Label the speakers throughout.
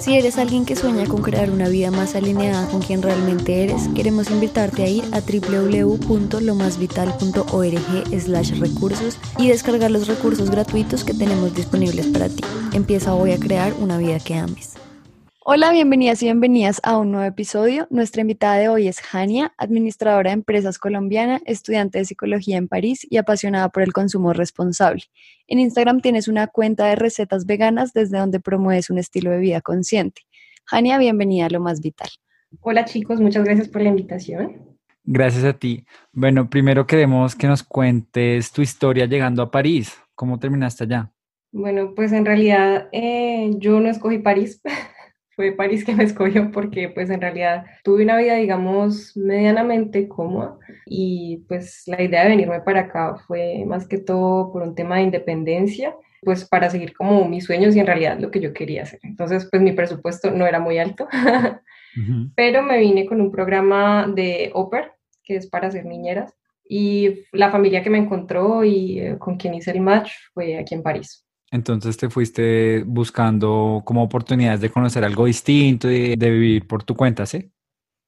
Speaker 1: Si eres alguien que sueña con crear una vida más alineada con quien realmente eres, queremos invitarte a ir a www.lomasvital.org recursos y descargar los recursos gratuitos que tenemos disponibles para ti. Empieza hoy a crear una vida que ames. Hola, bienvenidas y bienvenidas a un nuevo episodio. Nuestra invitada de hoy es Jania, administradora de empresas colombiana, estudiante de psicología en París y apasionada por el consumo responsable. En Instagram tienes una cuenta de recetas veganas desde donde promueves un estilo de vida consciente. Jania, bienvenida a Lo Más Vital.
Speaker 2: Hola chicos, muchas gracias por la invitación.
Speaker 3: Gracias a ti. Bueno, primero queremos que nos cuentes tu historia llegando a París. ¿Cómo terminaste allá?
Speaker 2: Bueno, pues en realidad eh, yo no escogí París. fue París que me escogió porque pues en realidad tuve una vida digamos medianamente cómoda y pues la idea de venirme para acá fue más que todo por un tema de independencia pues para seguir como mis sueños y en realidad lo que yo quería hacer. Entonces pues mi presupuesto no era muy alto, pero me vine con un programa de Oper que es para ser niñeras y la familia que me encontró y eh, con quien hice el match fue aquí en París.
Speaker 3: Entonces te fuiste buscando como oportunidades de conocer algo distinto y de vivir por tu cuenta, ¿sí?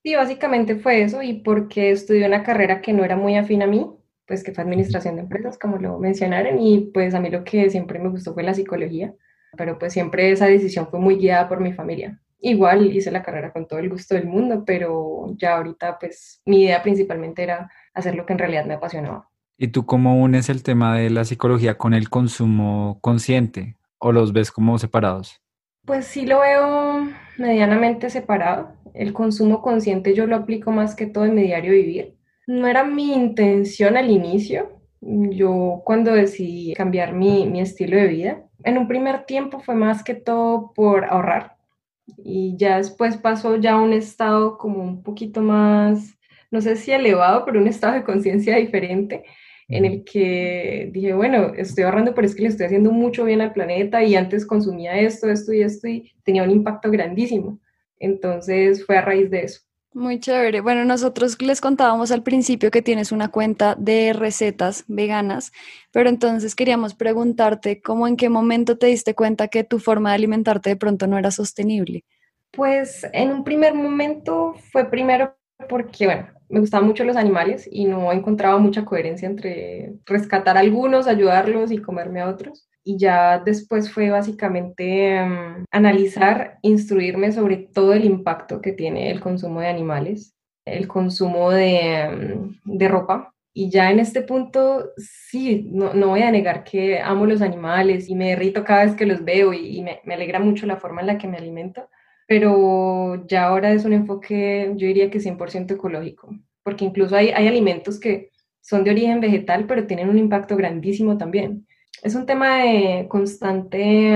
Speaker 2: Sí, básicamente fue eso y porque estudié una carrera que no era muy afín a mí, pues que fue administración de empresas, como lo mencionaron, y pues a mí lo que siempre me gustó fue la psicología, pero pues siempre esa decisión fue muy guiada por mi familia. Igual hice la carrera con todo el gusto del mundo, pero ya ahorita pues mi idea principalmente era hacer lo que en realidad me apasionaba.
Speaker 3: ¿Y tú cómo unes el tema de la psicología con el consumo consciente o los ves como separados?
Speaker 2: Pues sí lo veo medianamente separado. El consumo consciente yo lo aplico más que todo en mi diario vivir. No era mi intención al inicio. Yo cuando decidí cambiar mi, mi estilo de vida, en un primer tiempo fue más que todo por ahorrar. Y ya después pasó ya a un estado como un poquito más, no sé si elevado, pero un estado de conciencia diferente en el que dije, bueno, estoy ahorrando, pero es que le estoy haciendo mucho bien al planeta y antes consumía esto, esto y esto y tenía un impacto grandísimo. Entonces fue a raíz de eso.
Speaker 1: Muy chévere. Bueno, nosotros les contábamos al principio que tienes una cuenta de recetas veganas, pero entonces queríamos preguntarte cómo en qué momento te diste cuenta que tu forma de alimentarte de pronto no era sostenible.
Speaker 2: Pues en un primer momento fue primero porque, bueno, me gustaban mucho los animales y no encontraba mucha coherencia entre rescatar a algunos, ayudarlos y comerme a otros. Y ya después fue básicamente em, analizar, instruirme sobre todo el impacto que tiene el consumo de animales, el consumo de, em, de ropa. Y ya en este punto, sí, no, no, voy a negar que amo los animales y me derrito cada vez que los veo y, me, me alegra mucho la forma en la que me alimento pero ya ahora es un enfoque, yo diría que 100% ecológico, porque incluso hay, hay alimentos que son de origen vegetal, pero tienen un impacto grandísimo también. Es un tema de constante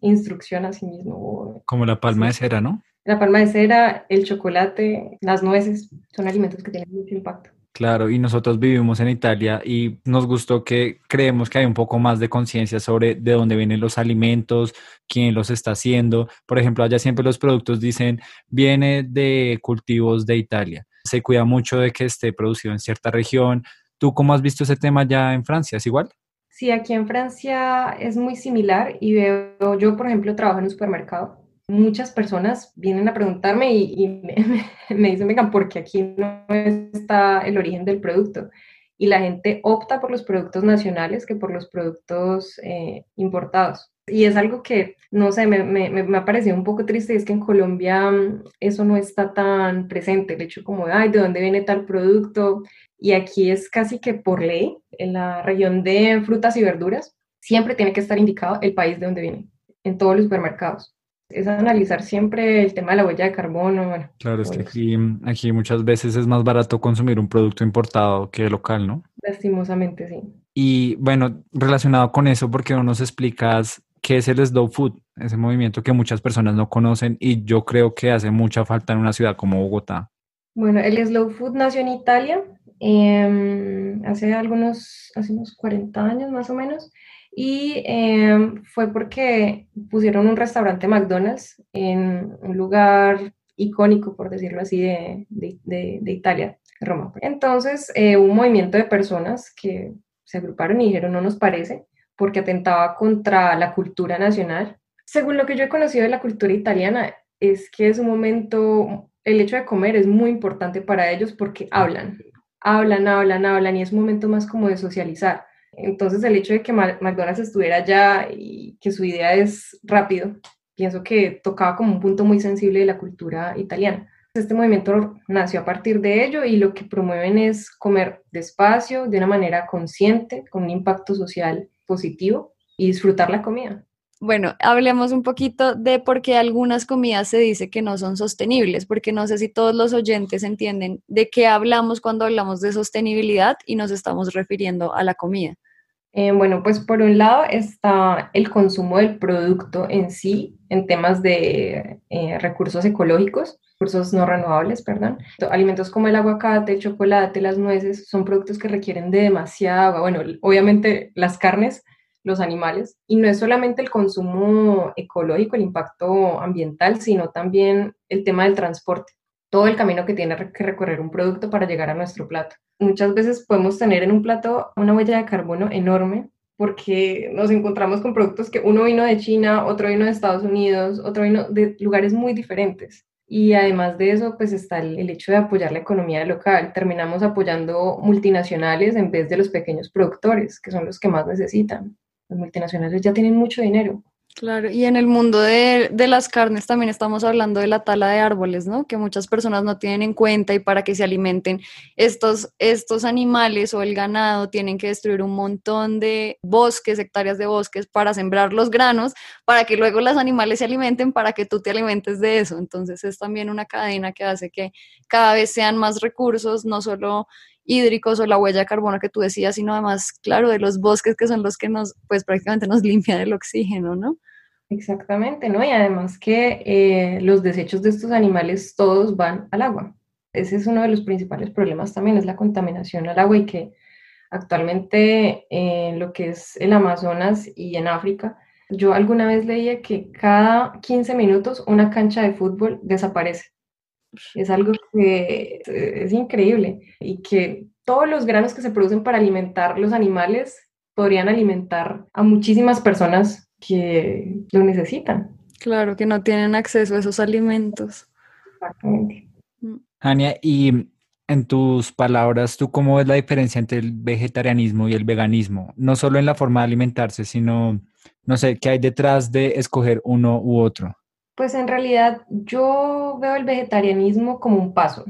Speaker 2: instrucción a sí mismo.
Speaker 3: Como la palma de cera, ¿no?
Speaker 2: La palma de cera, el chocolate, las nueces, son alimentos que tienen mucho impacto.
Speaker 3: Claro, y nosotros vivimos en Italia y nos gustó que creemos que hay un poco más de conciencia sobre de dónde vienen los alimentos, quién los está haciendo. Por ejemplo, allá siempre los productos dicen viene de cultivos de Italia. Se cuida mucho de que esté producido en cierta región. ¿Tú cómo has visto ese tema ya en Francia? ¿Es igual?
Speaker 2: Sí, aquí en Francia es muy similar y veo, yo por ejemplo trabajo en un supermercado muchas personas vienen a preguntarme y, me, dicen, vengan, porque aquí no está el origen del producto. Y la gente opta por los productos nacionales que por los productos eh, importados. Y es algo que, no sé, me, me, ha parecido un poco triste, es que en Colombia mm, eso no está tan presente, el hecho como, ay, ¿de dónde viene tal producto? Y aquí es casi que por ley, en la región de frutas y verduras, siempre tiene que estar indicado el país de donde viene, en todos los supermercados es analizar siempre el tema de la huella de carbono. Bueno,
Speaker 3: claro, es que aquí, aquí muchas veces es más barato consumir un producto importado que local, ¿no?
Speaker 2: Lastimosamente, sí.
Speaker 3: Y bueno, relacionado con eso, ¿por qué no nos explicas qué es el slow food? Ese movimiento que muchas personas no conocen y yo creo que hace mucha falta en una ciudad como Bogotá.
Speaker 2: Bueno, el slow food nació en Italia em, hace algunos, hace unos 40 años más o menos y em, fue porque pusieron un restaurante McDonald's en un lugar icónico, por decirlo así, de, de, de, Italia, Roma. Entonces, eh, un movimiento de personas que se agruparon y dijeron, no nos parece, porque atentaba contra la cultura nacional. Según lo que yo he conocido de la cultura italiana, es que es un momento, el hecho de comer es muy importante para ellos porque hablan, hablan, hablan, hablan, y es momento más como de socializar. Entonces el hecho de que McDonald's estuviera allá y que su idea es rápido, pienso que tocaba como un punto muy sensible de la cultura italiana. Este movimiento nació a partir de ello y lo que promueven es comer despacio, de una manera consciente, con un impacto social positivo y disfrutar la comida.
Speaker 1: Bueno, hablemos un poquito de por qué algunas comidas se dice que no son sostenibles, porque no sé si todos los oyentes entienden de qué hablamos cuando hablamos de sostenibilidad y nos estamos refiriendo a la comida.
Speaker 2: Eh, bueno, pues por un lado está el consumo del producto en sí, en temas de eh, recursos ecológicos, recursos no renovables, perdón. Alimentos como el aguacate, el chocolate, las nueces, son productos que requieren de demasiada agua. Bueno, obviamente las carnes, los animales, y no es solamente el consumo ecológico, el impacto ambiental, sino también el tema del transporte todo el camino que tiene que recorrer un producto para llegar a nuestro plato. Muchas veces podemos tener en un plato una huella de carbono enorme porque nos encontramos con productos que uno vino de China, otro vino de Estados Unidos, otro vino de lugares muy diferentes. Y además de eso, pues está el, hecho de apoyar la economía local. Terminamos apoyando multinacionales en vez de los pequeños productores, que son los que más necesitan. Los multinacionales ya tienen mucho dinero.
Speaker 1: Claro, y en el mundo de, las carnes también estamos hablando de la tala de árboles, ¿no? Que muchas personas no tienen en cuenta y para que se alimenten estos, estos animales o el ganado tienen que destruir un montón de bosques, hectáreas de bosques para sembrar los granos, para que luego los animales se alimenten, para que tú te alimentes de eso. Entonces es también una cadena que hace que cada vez sean más recursos, no solo hídricos o la huella de carbono que tú decías, sino además, claro, de los bosques que son los que nos, pues prácticamente nos limpian el oxígeno, ¿no?
Speaker 2: Exactamente, ¿no? Y además que eh, los desechos de estos animales todos van al agua. Ese es uno de los principales problemas también, es la contaminación al agua y que actualmente en lo que es el Amazonas y en África, yo alguna vez leía que cada 15 minutos una cancha de fútbol desaparece. Es algo que es increíble y que todos los granos que se producen para alimentar los animales podrían alimentar a muchísimas personas que lo necesitan.
Speaker 1: Claro, que no tienen acceso a esos alimentos.
Speaker 2: Exactamente.
Speaker 3: Mm. Ania, y en tus palabras, ¿tú cómo ves la diferencia entre el vegetarianismo y el veganismo? No solo en la forma de alimentarse, sino, no sé, ¿qué hay detrás de escoger uno u otro?
Speaker 2: Pues en realidad yo veo el vegetarianismo como un paso,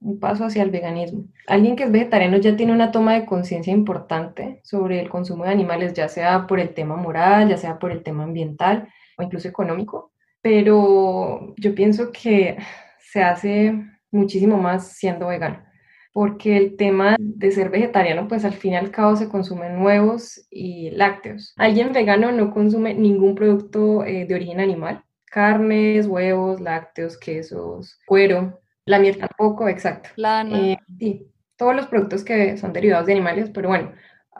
Speaker 2: un paso hacia el veganismo. Alguien que es vegetariano ya tiene una toma de conciencia importante sobre el consumo de animales, ya sea por el tema moral, ya sea por el tema ambiental o incluso económico, pero yo pienso que se hace muchísimo más siendo vegano, porque el tema de ser vegetariano, pues al fin y al cabo se consumen huevos y lácteos. Alguien vegano no consume ningún producto eh, de origen animal, carnes, huevos, lácteos, quesos, cuero, la miel tampoco, exacto.
Speaker 1: Lana.
Speaker 2: Eh, sí, todos los productos que son derivados de animales, pero bueno,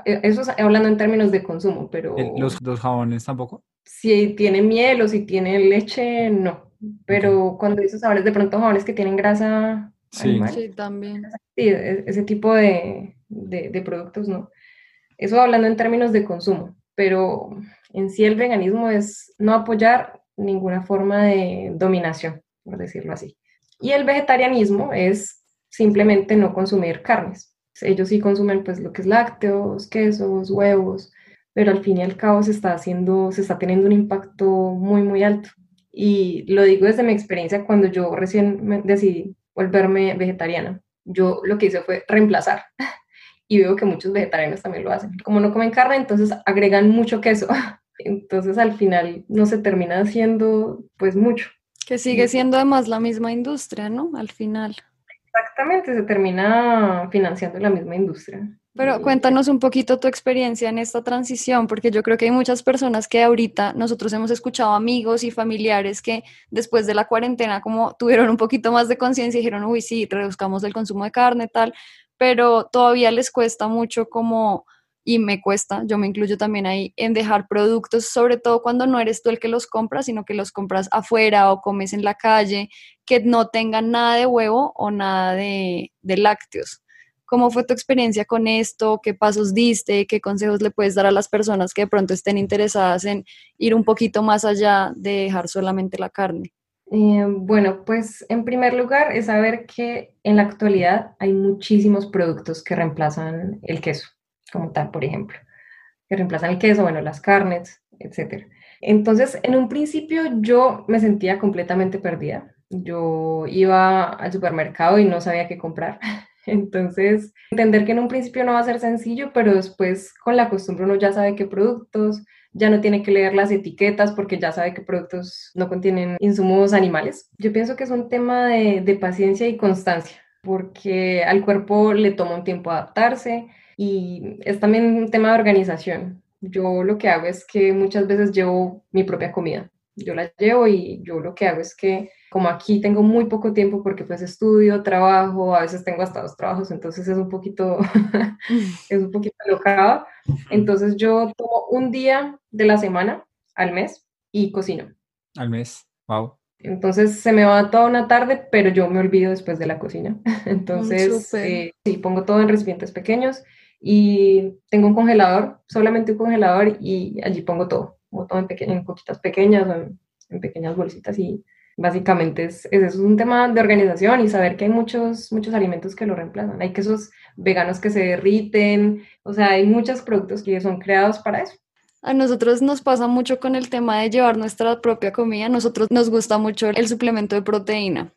Speaker 2: eh, eso es hablando en términos de consumo, pero...
Speaker 3: ¿Los, los jabones tampoco?
Speaker 2: Si tiene miel o si tiene leche, no. Pero cuando dices sabores, de pronto jabones que tienen grasa
Speaker 1: sí. animal. Sí, también.
Speaker 2: Sí, e, ese tipo de, de, de productos, no. Eso hablando en términos de consumo, pero en sí el veganismo es no apoyar ninguna forma de dominación, por decirlo así. Y el vegetarianismo es simplemente no consumir carnes. Ellos sí consumen pues lo que es lácteos, quesos, huevos, pero al fin y al cabo se está haciendo, se está teniendo un impacto muy, muy alto. Y lo digo desde mi experiencia cuando yo recién decidí volverme vegetariana. Yo lo que hice fue reemplazar. Y veo que muchos vegetarianos también lo hacen. Como no comen carne, entonces agregan mucho queso. Entonces al final no se termina haciendo pues mucho.
Speaker 1: Que sigue siendo además la misma industria, ¿no? Al final.
Speaker 2: Exactamente, se termina financiando la misma industria.
Speaker 1: Pero cuéntanos un poquito tu experiencia en esta transición, porque yo creo que hay muchas personas que ahorita nosotros hemos escuchado amigos y familiares que después de la cuarentena como tuvieron un poquito más de conciencia y dijeron, uy, sí, reduzcamos el consumo de carne, tal, pero todavía les cuesta mucho como y me cuesta, yo me incluyo también ahí, en dejar productos, sobre todo cuando no eres tú el que los compras, sino que los compras afuera o comes en la calle, que no tengan nada de huevo o nada de, lácteos. ¿Cómo fue tu experiencia con esto? ¿Qué pasos diste? ¿Qué consejos le puedes dar a las personas que de pronto estén interesadas en ir un poquito más allá de dejar solamente la carne?
Speaker 2: Eh, bueno, pues en primer lugar es saber que en la actualidad hay muchísimos productos que reemplazan el queso, como tal, por ejemplo, que reemplazan el queso, bueno, las carnes, etc. Entonces, en un principio yo me sentía completamente perdida. Yo iba al supermercado y no sabía qué comprar. Entonces, entender que en un principio no va a ser sencillo, pero después con la costumbre uno ya sabe qué productos, ya no tiene que leer las etiquetas porque ya sabe qué productos no contienen insumos animales. Yo pienso que es un tema de, paciencia y constancia, porque al cuerpo le toma un tiempo adaptarse y es también un tema de organización. Yo lo que hago es que muchas veces llevo mi propia comida. Yo la llevo y yo lo que hago es que como aquí tengo muy poco tiempo porque pues estudio, trabajo, a veces tengo hasta dos trabajos, entonces es un poquito, es un poquito alocado. Entonces yo tomo un día de la semana al mes y cocino.
Speaker 3: Al mes, wow.
Speaker 2: Entonces se me va toda una tarde, pero yo me olvido después de la cocina. Entonces, eh, sí, pongo todo en recipientes pequeños y tengo un congelador, solamente un congelador y allí pongo todo, todo en, coquitas pequeñas, en, en pequeñas bolsitas y Básicamente es, es, un tema de organización y saber que hay muchos, muchos alimentos que lo reemplazan. Hay quesos veganos que se derriten, o sea, hay muchos productos que son creados para eso.
Speaker 1: A nosotros nos pasa mucho con el tema de llevar nuestra propia comida. Nosotros nos gusta mucho el suplemento de proteína.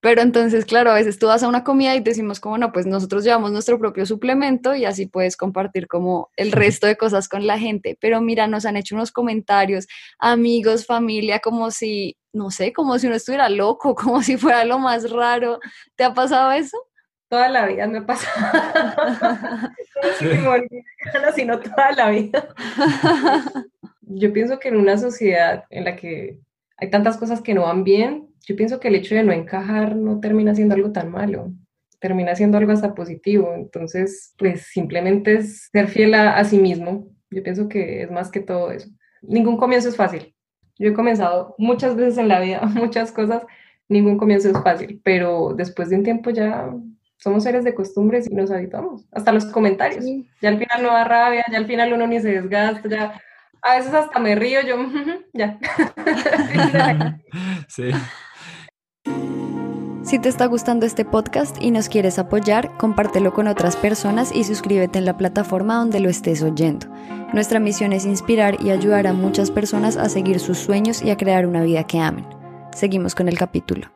Speaker 1: Pero entonces, claro, a veces tú vas a una comida y decimos como, no, pues nosotros llevamos nuestro propio suplemento y así puedes compartir como el resto de cosas con la gente. Pero mira, nos han hecho unos comentarios, amigos, familia, como si, no sé, como si uno estuviera loco, como si fuera lo más raro. ¿Te ha pasado eso?
Speaker 2: Toda la vida me ha pasado. no, sino toda la vida. Yo pienso que en una sociedad en la que hay tantas cosas que no van bien, yo pienso que el hecho de no encajar no termina siendo algo tan malo, termina siendo algo hasta positivo. Entonces, pues simplemente es ser fiel a, sí mismo. Yo pienso que es más que todo eso. Ningún comienzo es fácil. Yo he comenzado muchas veces en la vida, muchas cosas, ningún comienzo es fácil, pero después de un tiempo ya somos seres de costumbres y nos habituamos. Hasta los comentarios. Ya al final no da rabia, ya al final uno ni se desgasta, ya a veces hasta me río, yo, ya. sí.
Speaker 1: Si te está gustando este podcast y nos quieres apoyar, compártelo con otras personas y suscríbete en la plataforma donde lo estés oyendo. Nuestra misión es inspirar y ayudar a muchas personas a seguir sus sueños y a crear una vida que amen. Seguimos con el capítulo.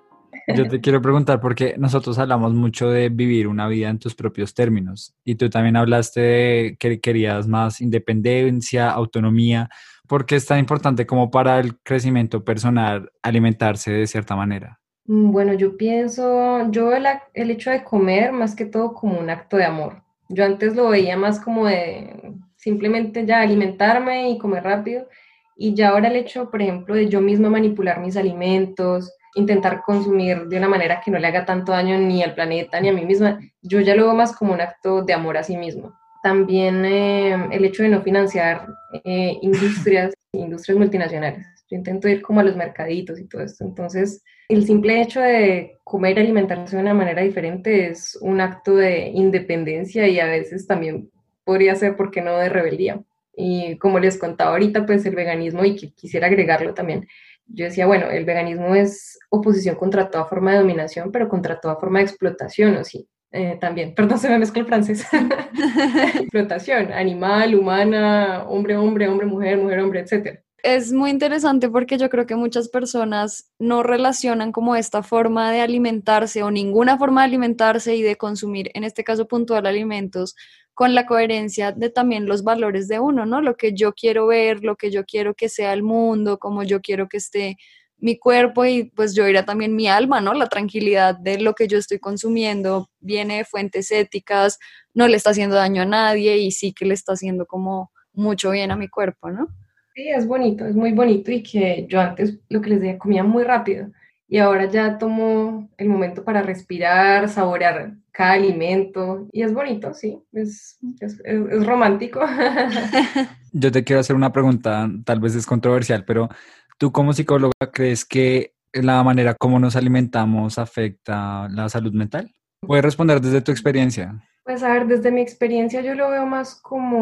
Speaker 3: Yo te quiero preguntar porque nosotros hablamos mucho de vivir una vida en tus propios términos y tú también hablaste de que querías más independencia, autonomía. ¿Por qué es tan importante como para el crecimiento personal alimentarse de cierta manera?
Speaker 2: Mm, bueno, yo pienso, yo el, el, hecho de comer más que todo como un acto de amor. Yo antes lo veía más como de simplemente ya alimentarme y comer rápido. Y ya ahora el hecho, por ejemplo, de yo misma manipular mis alimentos, intentar consumir de una manera que no le haga tanto daño ni al planeta ni a mí misma, yo ya lo veo más como un acto de amor a sí mismo. También eh, el hecho de no financiar eh, industrias, industrias multinacionales. Yo intento ir como a los mercaditos y todo esto. Entonces, el simple hecho de comer y alimentarse de una manera diferente es un acto de independencia y a veces también podría ser, ¿por qué no?, de rebeldía. Y como les contaba ahorita, pues el veganismo, y que quisiera agregarlo también, yo decía, bueno, el veganismo es oposición contra toda forma de dominación, pero contra toda forma de explotación, ¿o sí? Eh, también, perdón, se me mezcla el francés. explotación, animal, humana, hombre, hombre, hombre, mujer, mujer, hombre, etc
Speaker 1: es muy interesante porque yo creo que muchas personas no relacionan como esta forma de alimentarse o ninguna forma de alimentarse y de consumir, en este caso puntual, alimentos, con la coherencia de también los valores de uno, ¿no? Lo que yo quiero ver, lo que yo quiero que sea el mundo, como yo quiero que esté mi cuerpo y pues yo irá también mi alma, ¿no? La tranquilidad de lo que yo estoy consumiendo viene de fuentes éticas, no le está haciendo daño a nadie y sí que le está haciendo como mucho bien a mi cuerpo, ¿no?
Speaker 2: Sí, es bonito, es muy bonito y que yo antes lo que les decía comía muy rápido y ahora ya tomo el momento para respirar, saborear cada alimento y es bonito, sí, es, es, romántico.
Speaker 3: Yo te quiero hacer una pregunta, tal vez es controversial, pero tú como psicóloga crees que la manera como nos alimentamos afecta la salud mental? ¿Puedes responder desde tu experiencia?
Speaker 2: Pues a ver, desde mi experiencia yo lo veo más como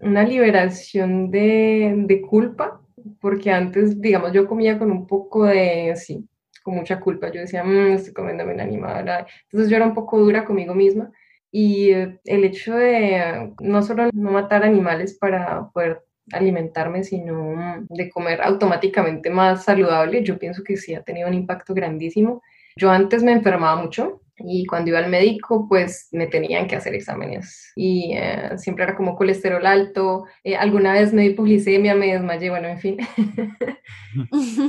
Speaker 2: una liberación de, culpa porque antes, digamos, yo comía con un poco de, sí, con mucha culpa. Yo decía, mmm, estoy comiéndome un animal. Entonces yo era un poco dura conmigo misma. Y eh, el hecho de no solo no matar animales para poder alimentarme, sino de comer automáticamente más saludable, yo pienso que sí ha tenido un impacto grandísimo. Yo antes me enfermaba mucho, y cuando iba al médico, pues me tenían que hacer exámenes. Y eh, siempre era como colesterol alto. Eh, alguna vez me di hipoglicemia, me desmayé, bueno, en fin.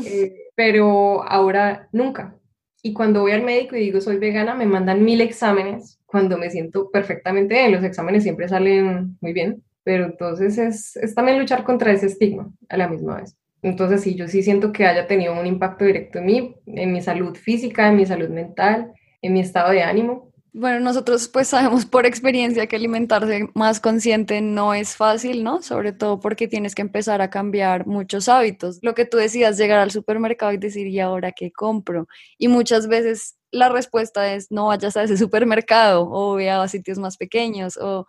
Speaker 2: Eh, pero ahora nunca. Y cuando voy al médico y digo soy vegana, me mandan mil exámenes cuando me siento perfectamente bien. Los exámenes siempre salen muy bien. Pero entonces es, es también luchar contra ese estigma a la misma vez. Entonces sí, yo sí siento que haya tenido un impacto directo en mí, en mi salud física, en mi salud mental en mi estado de ánimo.
Speaker 1: Bueno, nosotros pues sabemos por experiencia que alimentarse más consciente no es fácil, ¿no? Sobre todo porque tienes que empezar a cambiar muchos hábitos. Lo que tú decías, llegar al supermercado y decir, ¿y ahora qué compro? Y muchas veces la respuesta es, no vayas a ese supermercado o ve a sitios más pequeños o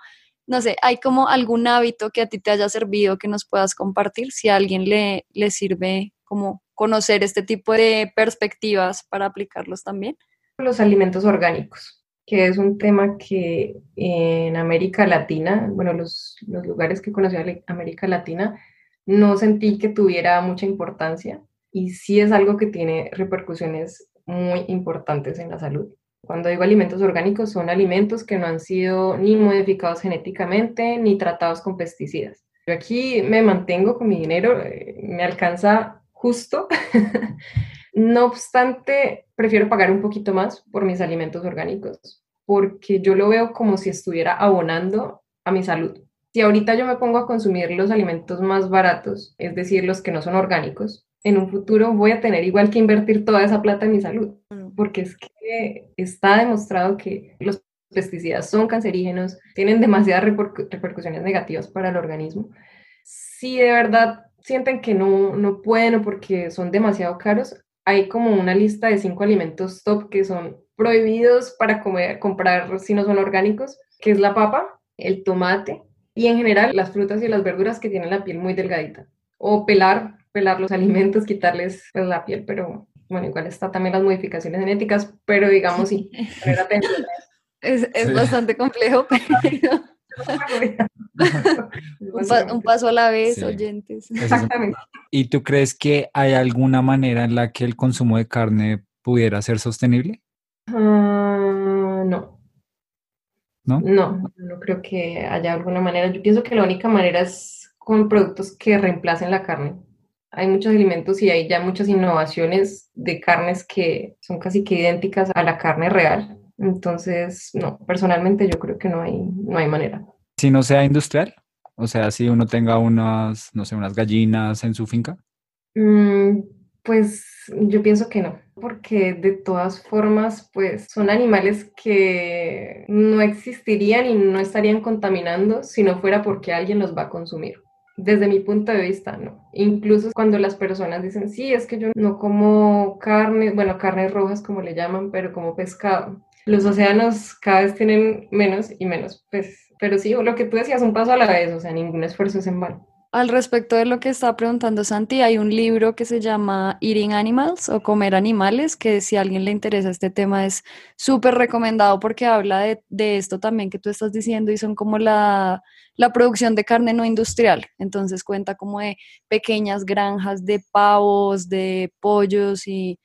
Speaker 1: no sé, ¿hay como algún hábito que a ti te haya servido que nos puedas compartir? Si a alguien le, le sirve como conocer este tipo de perspectivas para aplicarlos también
Speaker 2: los alimentos orgánicos, que es un tema que en América Latina, bueno, los, los lugares que conocí en América Latina, no sentí que tuviera mucha importancia y sí es algo que tiene repercusiones muy importantes en la salud. Cuando digo alimentos orgánicos, son alimentos que no han sido ni modificados genéticamente ni tratados con pesticidas. Yo aquí me mantengo con mi dinero, eh, me alcanza justo No obstante, prefiero pagar un poquito más por mis alimentos orgánicos, porque yo lo veo como si estuviera abonando a mi salud. Si ahorita yo me pongo a consumir los alimentos más baratos, es decir, los que no son orgánicos, en un futuro voy a tener igual que invertir toda esa plata en mi salud, porque es que está demostrado que los pesticidas son cancerígenos, tienen demasiadas repercusiones negativas para el organismo. Si de verdad sienten que no, no pueden o porque son demasiado caros, hay como una lista de cinco alimentos top que son prohibidos para comer, comprar si no son orgánicos, que es la papa, el tomate y en general las frutas y las verduras que tienen la piel muy delgadita. O pelar, pelar los alimentos, quitarles pues, la piel, pero bueno, igual está también las modificaciones genéticas, pero digamos sí,
Speaker 1: es, es bastante complejo, pero... un, paso a la vez, oyentes.
Speaker 2: Exactamente.
Speaker 3: ¿Y tú crees que hay alguna manera en la que el consumo de carne pudiera ser sostenible?
Speaker 2: Ah, no.
Speaker 3: ¿No?
Speaker 2: No, no creo que haya alguna manera. Yo pienso que la única manera es con productos que reemplacen la carne. Hay muchos alimentos y hay ya muchas innovaciones de carnes que son casi que idénticas a la carne real entonces, no, personalmente yo creo que no hay, no hay manera.
Speaker 3: Si no sea industrial, o sea, si uno tenga unas, no sé, unas gallinas en su finca.
Speaker 2: Mm, pues yo pienso que no, porque de todas formas, pues son animales que no existirían y no estarían contaminando si no fuera porque alguien los va a consumir. Desde mi punto de vista, no. Incluso cuando las personas dicen, sí, es que yo no como carne, bueno, carnes rojas como le llaman, pero como pescado los océanos cada vez tienen menos y menos peces. Pero sí, lo que tú decías, un paso a la vez, o sea, ningún esfuerzo es en vano.
Speaker 1: Al respecto de lo que está preguntando Santi, hay un libro que se llama Eating Animals o Comer Animales, que si a alguien le interesa este tema es súper recomendado porque habla de, de, esto también que tú estás diciendo y son como la, la producción de carne no industrial. Entonces cuenta como de pequeñas granjas de pavos, de pollos y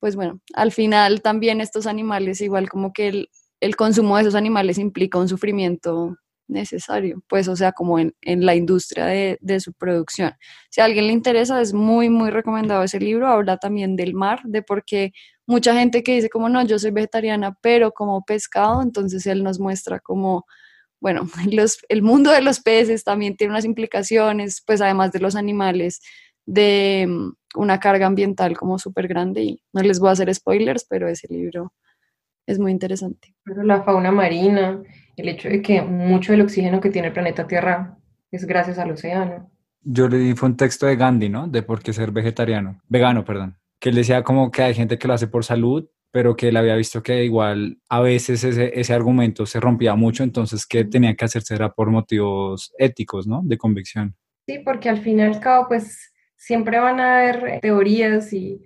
Speaker 1: pues bueno, al final también estos animales, igual como que el, consumo de esos animales implica un sufrimiento necesario, pues o sea, como en, la industria de, de, su producción. Si a alguien le interesa, es muy, muy recomendado ese libro. Habla también del mar, de por qué mucha gente que dice como no, yo soy vegetariana, pero como pescado, entonces él nos muestra como, bueno, los, el mundo de los peces también tiene unas implicaciones, pues además de los animales, de mm, una carga ambiental como súper grande y no les voy a hacer spoilers, pero ese libro es muy interesante.
Speaker 2: Pero la fauna marina, el hecho de que mucho del oxígeno que tiene el planeta Tierra es gracias al océano.
Speaker 3: Yo le di fue un texto de Gandhi, ¿no? De por qué ser vegetariano, vegano, perdón. Que él decía como que hay gente que lo hace por salud, pero que él había visto que igual a veces ese, ese argumento se rompía mucho, entonces que tenía que hacerse era por motivos éticos, ¿no? De convicción.
Speaker 2: Sí, porque al fin y al cabo, pues siempre van a haber teorías y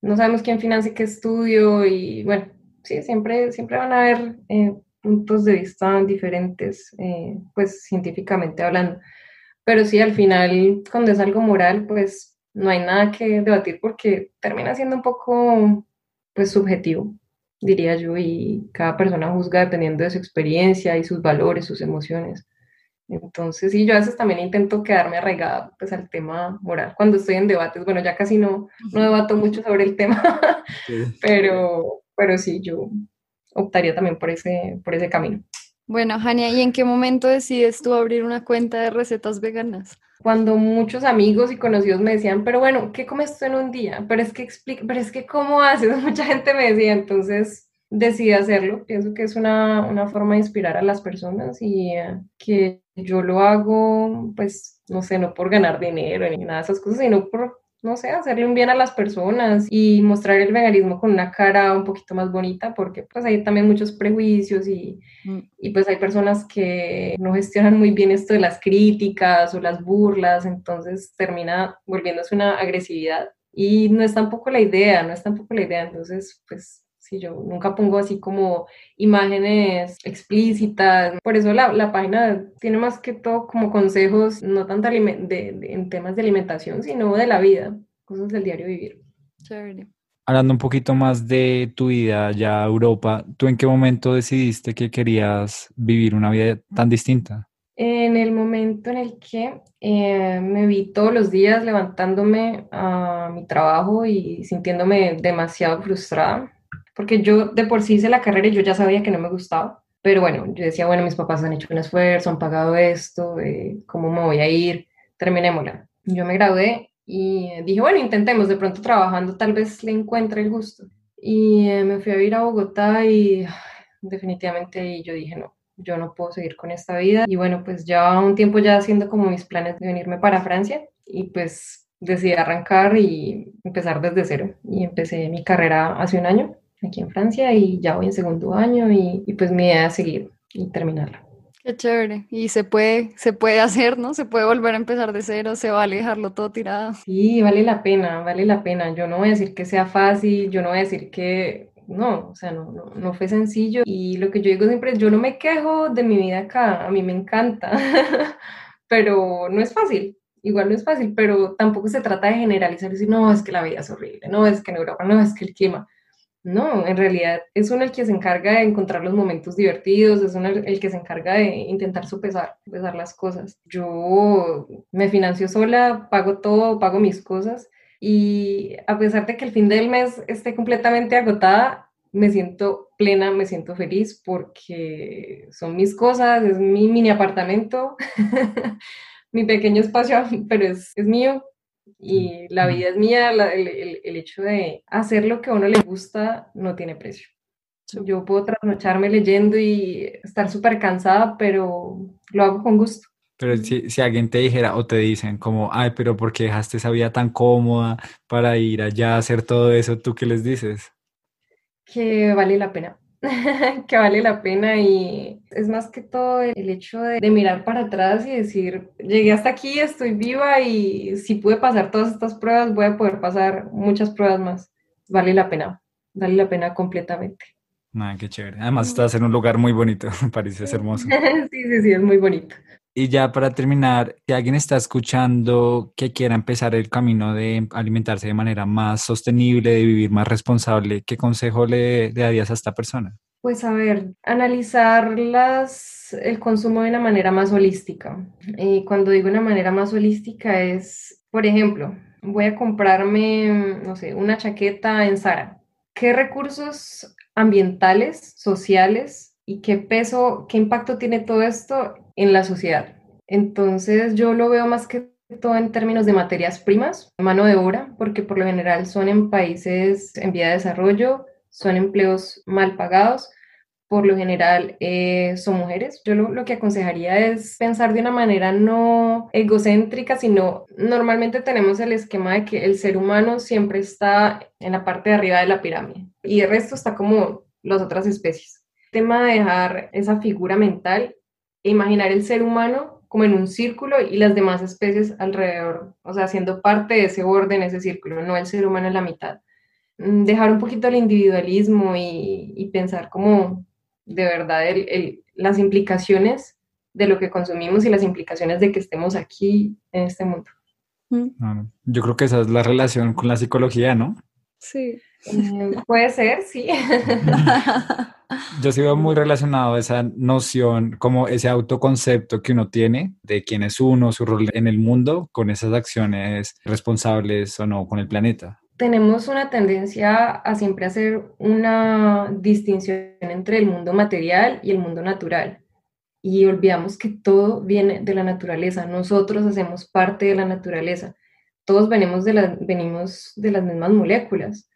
Speaker 2: no sabemos quién financia qué estudio y bueno, sí, siempre, siempre van a haber eh, puntos de vista diferentes, eh, pues científicamente hablando. Pero sí, al final, cuando es algo moral, pues no hay nada que debatir porque termina siendo un poco, pues, subjetivo, diría yo, y cada persona juzga dependiendo de su experiencia y sus valores, sus emociones. Entonces, sí, yo a veces también intento quedarme arraigada pues, al tema moral. Cuando estoy en debates, bueno, ya casi no, no debato mucho sobre el tema, pero, pero sí, yo optaría también por ese, por ese camino.
Speaker 1: Bueno, Jania, ¿y en qué momento decides tú abrir una cuenta de recetas veganas?
Speaker 2: Cuando muchos amigos y conocidos me decían, pero bueno, ¿qué comes tú en un día? Pero es que explica, pero es que ¿cómo haces? Mucha gente me decía, entonces decidí hacerlo. Pienso que es una, una forma de inspirar a las personas y eh, que yo lo hago, pues, no sé, no por ganar dinero ni nada de esas cosas, sino por no sé, hacerle un bien a las personas y mostrar el veganismo con una cara un poquito más bonita, porque pues hay también muchos prejuicios y, mm. y, pues hay personas que no gestionan muy bien esto de las críticas o las burlas, entonces termina volviéndose una agresividad. Y no es tampoco la idea, no es tampoco la idea, entonces pues yo nunca pongo así como imágenes explícitas. Por eso la, la página tiene más que todo como consejos, no tanto de, en temas de alimentación, sino de la vida, cosas del diario vivir.
Speaker 3: Hablando un poquito más de tu vida ya a Europa, ¿tú en qué momento decidiste que querías vivir una vida tan distinta?
Speaker 2: En el momento en el que eh, me vi todos los días levantándome a mi trabajo y sintiéndome demasiado frustrada, porque yo de por sí hice la carrera y yo ya sabía que no me gustaba, pero bueno, yo decía, bueno, mis papás han hecho un esfuerzo, han pagado esto, eh, ¿cómo me voy a ir? Terminémosla. Yo me gradué y dije, bueno, intentemos, de pronto trabajando tal vez le encuentre el gusto. Y eh, me fui a ir a Bogotá y definitivamente yo dije, no, yo no puedo seguir con esta vida. Y bueno, pues ya un tiempo ya haciendo como mis planes de venirme para Francia y pues decidí arrancar y empezar desde cero. Y empecé mi carrera hace un año aquí en Francia y ya voy en segundo año y, y pues mi idea es seguir y terminarla.
Speaker 1: Qué chévere. Y se puede, se puede hacer, ¿no? Se puede volver a empezar de cero, se vale dejarlo todo tirado.
Speaker 2: Sí, vale la pena, vale la pena. Yo no voy a decir que sea fácil, yo no voy a decir que no, o sea, no, no, no fue sencillo. Y lo que yo digo siempre es, yo no me quejo de mi vida acá, a mí me encanta, pero no es fácil. Igual no es fácil, pero tampoco se trata de generalizar y decir, no, es que la vida es horrible, no, es que en Europa, no, es que el clima. No, en realidad es uno el que se encarga de encontrar los momentos divertidos, es uno el que se encarga de intentar sopesar, sopesar las cosas. Yo me financio sola, pago todo, pago mis cosas y a pesar de que el fin del mes esté completamente agotada, me siento plena, me siento feliz porque son mis cosas, es mi mini apartamento, mi pequeño espacio, pero es, es mío, y la vida es mía, el, el, hecho de hacer lo que a uno le gusta no tiene precio. Yo puedo trasnocharme leyendo y estar súper cansada, pero lo hago con gusto.
Speaker 3: Pero si, si, alguien te dijera o te dicen como, ay, pero ¿por qué dejaste esa vida tan cómoda para ir allá a hacer todo eso? ¿Tú qué les dices?
Speaker 2: Que vale la pena. que vale la pena y es más que todo el hecho de, mirar para atrás y decir, llegué hasta aquí, estoy viva y si pude pasar todas estas pruebas, voy a poder pasar muchas pruebas más. Vale la pena, vale la pena completamente.
Speaker 3: Ah, qué chévere. Además estás en un lugar muy bonito, parece hermoso.
Speaker 2: sí, sí, sí, es muy bonito.
Speaker 3: Y ya para terminar, si alguien está escuchando que quiera empezar el camino de alimentarse de manera más sostenible, de vivir más responsable, ¿qué consejo le, darías a esta persona?
Speaker 2: Pues a ver, analizar el consumo de una manera más holística. Y cuando digo una manera más holística es, por ejemplo, voy a comprarme, no sé, una chaqueta en Zara. ¿Qué recursos ambientales, sociales y qué peso, qué impacto tiene todo esto en la sociedad. Entonces yo lo veo más que todo en términos de materias primas, mano de obra, porque por lo general son en países en vía de desarrollo, son empleos mal pagados, por lo general eh, son mujeres. Yo lo, que aconsejaría es pensar de una manera no egocéntrica, sino normalmente tenemos el esquema de que el ser humano siempre está en la parte de arriba de la pirámide y el resto está como las otras especies. El tema de dejar esa figura mental e imaginar el ser humano como en un círculo y las demás especies alrededor, o sea, siendo parte de ese orden, ese círculo, no el ser humano en la mitad. Mm, dejar un poquito el individualismo y, y pensar como de verdad las implicaciones de lo que consumimos y las implicaciones de que estemos aquí en este mundo.
Speaker 3: Mm. Yo creo que esa es la relación con la psicología, ¿no?
Speaker 1: Sí.
Speaker 2: Eh, puede ser, sí.
Speaker 3: Yo sigo muy relacionado esa noción, como ese autoconcepto que uno tiene de quién es uno, su rol en el mundo, con esas acciones responsables o no con el planeta
Speaker 2: tenemos una tendencia a siempre hacer una distinción entre el mundo material y el mundo natural. Y olvidamos que todo viene de la naturaleza. Nosotros hacemos parte de la naturaleza. Todos venimos de, la, venimos de las mismas moléculas.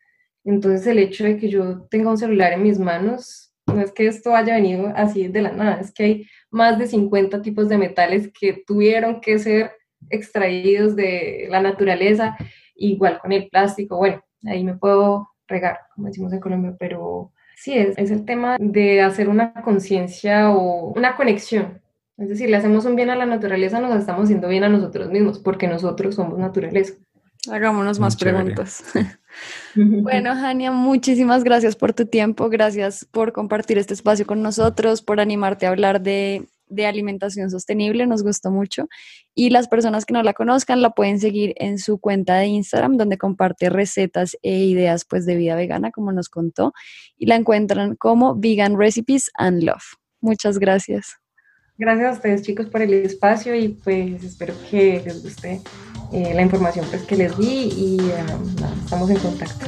Speaker 2: Entonces el hecho de que yo tenga un celular en mis manos, no es que esto haya venido así de la nada, es que hay más de 50 tipos de metales que tuvieron que ser extraídos de la naturaleza igual con el plástico, bueno, ahí me puedo regar, como decimos en Colombia, pero sí, es, es el tema de hacer una conciencia o una conexión. Es decir, le hacemos un bien a la naturaleza, nos estamos haciendo bien a nosotros mismos, porque nosotros somos naturaleza.
Speaker 1: Hagámonos más preguntas. bueno, Jania, muchísimas gracias por tu tiempo, gracias por compartir este espacio con nosotros, por animarte a hablar de de alimentación sostenible, nos gustó mucho. Y las personas que no la conozcan la pueden seguir en su cuenta de Instagram, donde comparte recetas e ideas pues de vida vegana, como nos contó, y la encuentran como Vegan Recipes and Love. Muchas gracias.
Speaker 2: Gracias a ustedes chicos por el espacio y pues espero que les guste eh, la información pues, que les di y um, estamos en contacto.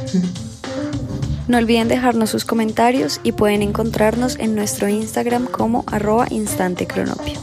Speaker 1: No olviden dejarnos sus comentarios y pueden encontrarnos en nuestro Instagram como arroba instantecronopio.